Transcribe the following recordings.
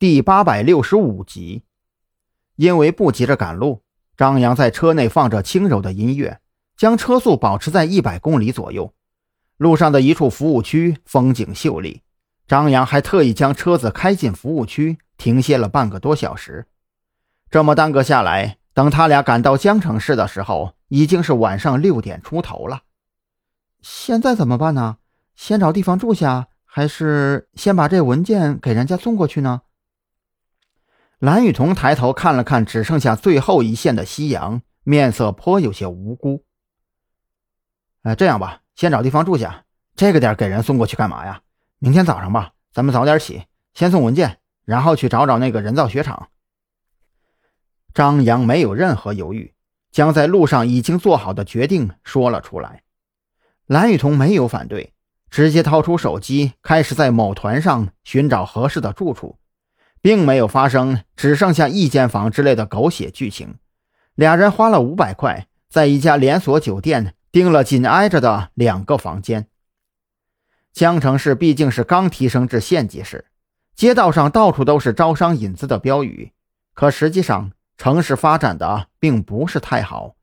第八百六十五集。因为不急着赶路，张扬在车内放着轻柔的音乐，将车速保持在一百公里左右。路上的一处服务区风景秀丽，张扬还特意将车子开进服务区，停歇了半个多小时。这么耽搁下来，等他俩赶到江城市的时候，已经是晚上六点出头了。现在怎么办呢？先找地方住下，还是先把这文件给人家送过去呢？蓝雨桐抬头看了看只剩下最后一线的夕阳，面色颇有些无辜。哎，这样吧，先找地方住下。这个点给人送过去干嘛呀？明天早上吧，咱们早点起，先送文件，然后去找找那个人造雪场。张扬没有任何犹豫，将在路上已经做好的决定说了出来。蓝雨桐没有反对，直接掏出手机，开始在某团上寻找合适的住处，并没有发生只剩下一间房之类的狗血剧情。俩人花了五百块，在一家连锁酒店订了紧挨着的两个房间。江城市毕竟是刚提升至县级市，街道上到处都是招商引资的标语，可实际上。城市发展的并不是太好，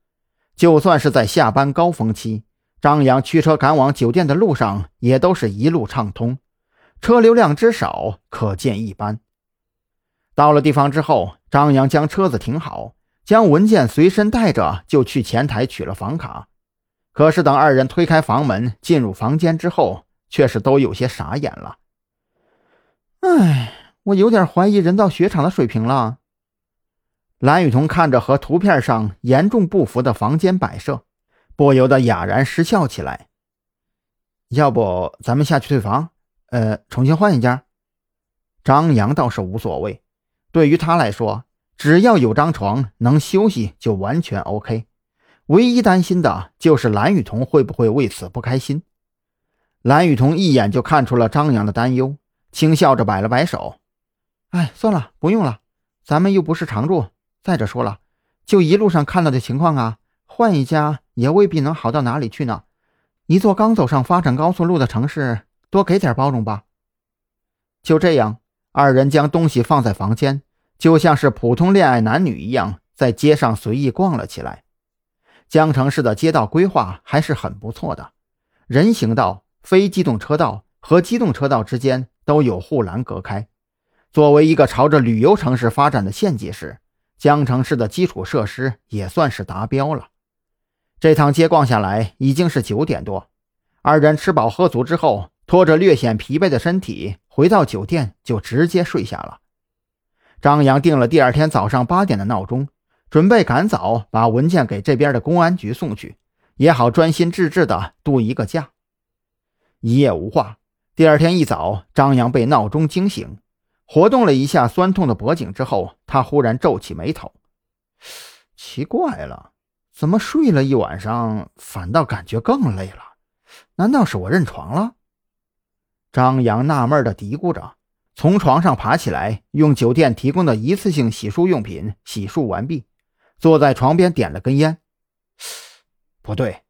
就算是在下班高峰期，张扬驱车赶往酒店的路上也都是一路畅通，车流量之少可见一斑。到了地方之后，张扬将车子停好，将文件随身带着，就去前台取了房卡。可是等二人推开房门进入房间之后，却是都有些傻眼了。哎，我有点怀疑人造雪场的水平了。蓝雨桐看着和图片上严重不符的房间摆设，不由得哑然失笑起来。要不咱们下去退房，呃，重新换一家？张扬倒是无所谓，对于他来说，只要有张床能休息就完全 OK。唯一担心的就是蓝雨桐会不会为此不开心。蓝雨桐一眼就看出了张扬的担忧，轻笑着摆了摆手：“哎，算了，不用了，咱们又不是常住。”再者说了，就一路上看到的情况啊，换一家也未必能好到哪里去呢。一座刚走上发展高速路的城市，多给点包容吧。就这样，二人将东西放在房间，就像是普通恋爱男女一样，在街上随意逛了起来。江城市的街道规划还是很不错的，人行道、非机动车道和机动车道之间都有护栏隔开。作为一个朝着旅游城市发展的县级市。江城市的基础设施也算是达标了。这趟街逛下来已经是九点多，二人吃饱喝足之后，拖着略显疲惫的身体回到酒店，就直接睡下了。张扬定了第二天早上八点的闹钟，准备赶早把文件给这边的公安局送去，也好专心致志的度一个假。一夜无话，第二天一早，张扬被闹钟惊醒。活动了一下酸痛的脖颈之后，他忽然皱起眉头。奇怪了，怎么睡了一晚上，反倒感觉更累了？难道是我认床了？张扬纳闷的嘀咕着，从床上爬起来，用酒店提供的一次性洗漱用品洗漱完毕，坐在床边点了根烟。不对，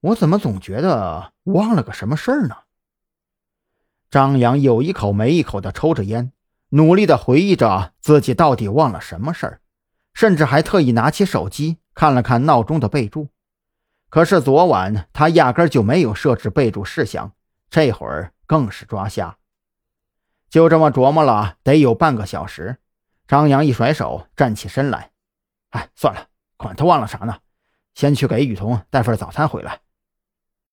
我怎么总觉得忘了个什么事儿呢？张扬有一口没一口的抽着烟。努力地回忆着自己到底忘了什么事儿，甚至还特意拿起手机看了看闹钟的备注。可是昨晚他压根就没有设置备注事项，这会儿更是抓瞎。就这么琢磨了得有半个小时，张扬一甩手站起身来：“哎，算了，管他忘了啥呢，先去给雨桐带份早餐回来。”